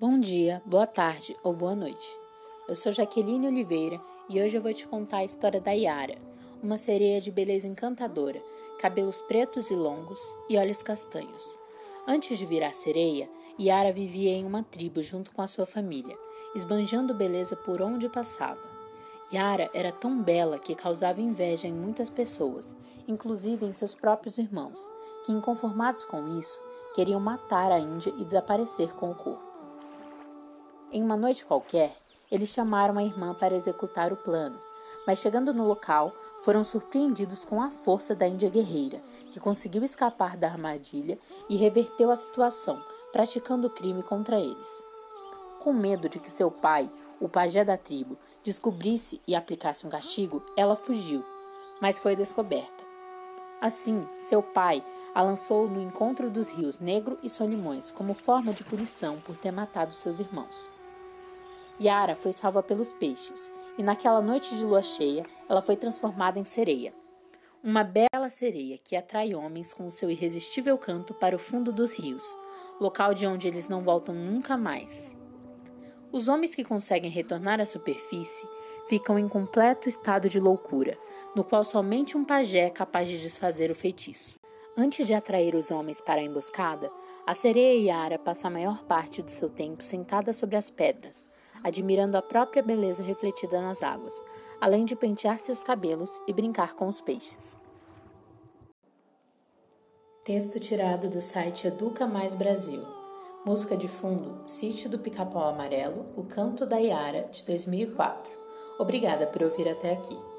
Bom dia, boa tarde ou boa noite. Eu sou Jaqueline Oliveira e hoje eu vou te contar a história da Yara, uma sereia de beleza encantadora, cabelos pretos e longos e olhos castanhos. Antes de virar sereia, Yara vivia em uma tribo junto com a sua família, esbanjando beleza por onde passava. Yara era tão bela que causava inveja em muitas pessoas, inclusive em seus próprios irmãos, que, inconformados com isso, queriam matar a Índia e desaparecer com o corpo. Em uma noite qualquer, eles chamaram a irmã para executar o plano, mas chegando no local, foram surpreendidos com a força da Índia guerreira, que conseguiu escapar da armadilha e reverteu a situação, praticando crime contra eles. Com medo de que seu pai, o pajé da tribo, descobrisse e aplicasse um castigo, ela fugiu, mas foi descoberta. Assim, seu pai a lançou no encontro dos rios Negro e Solimões como forma de punição por ter matado seus irmãos. Yara foi salva pelos peixes, e naquela noite de lua cheia, ela foi transformada em sereia. Uma bela sereia que atrai homens com o seu irresistível canto para o fundo dos rios, local de onde eles não voltam nunca mais. Os homens que conseguem retornar à superfície ficam em completo estado de loucura, no qual somente um pajé é capaz de desfazer o feitiço. Antes de atrair os homens para a emboscada, a sereia Yara passa a maior parte do seu tempo sentada sobre as pedras, admirando a própria beleza refletida nas águas, além de pentear seus cabelos e brincar com os peixes. Texto tirado do site Educa Mais Brasil. Música de fundo: Sítio do Pica-Pau Amarelo, O Canto da Iara, de 2004. Obrigada por ouvir até aqui.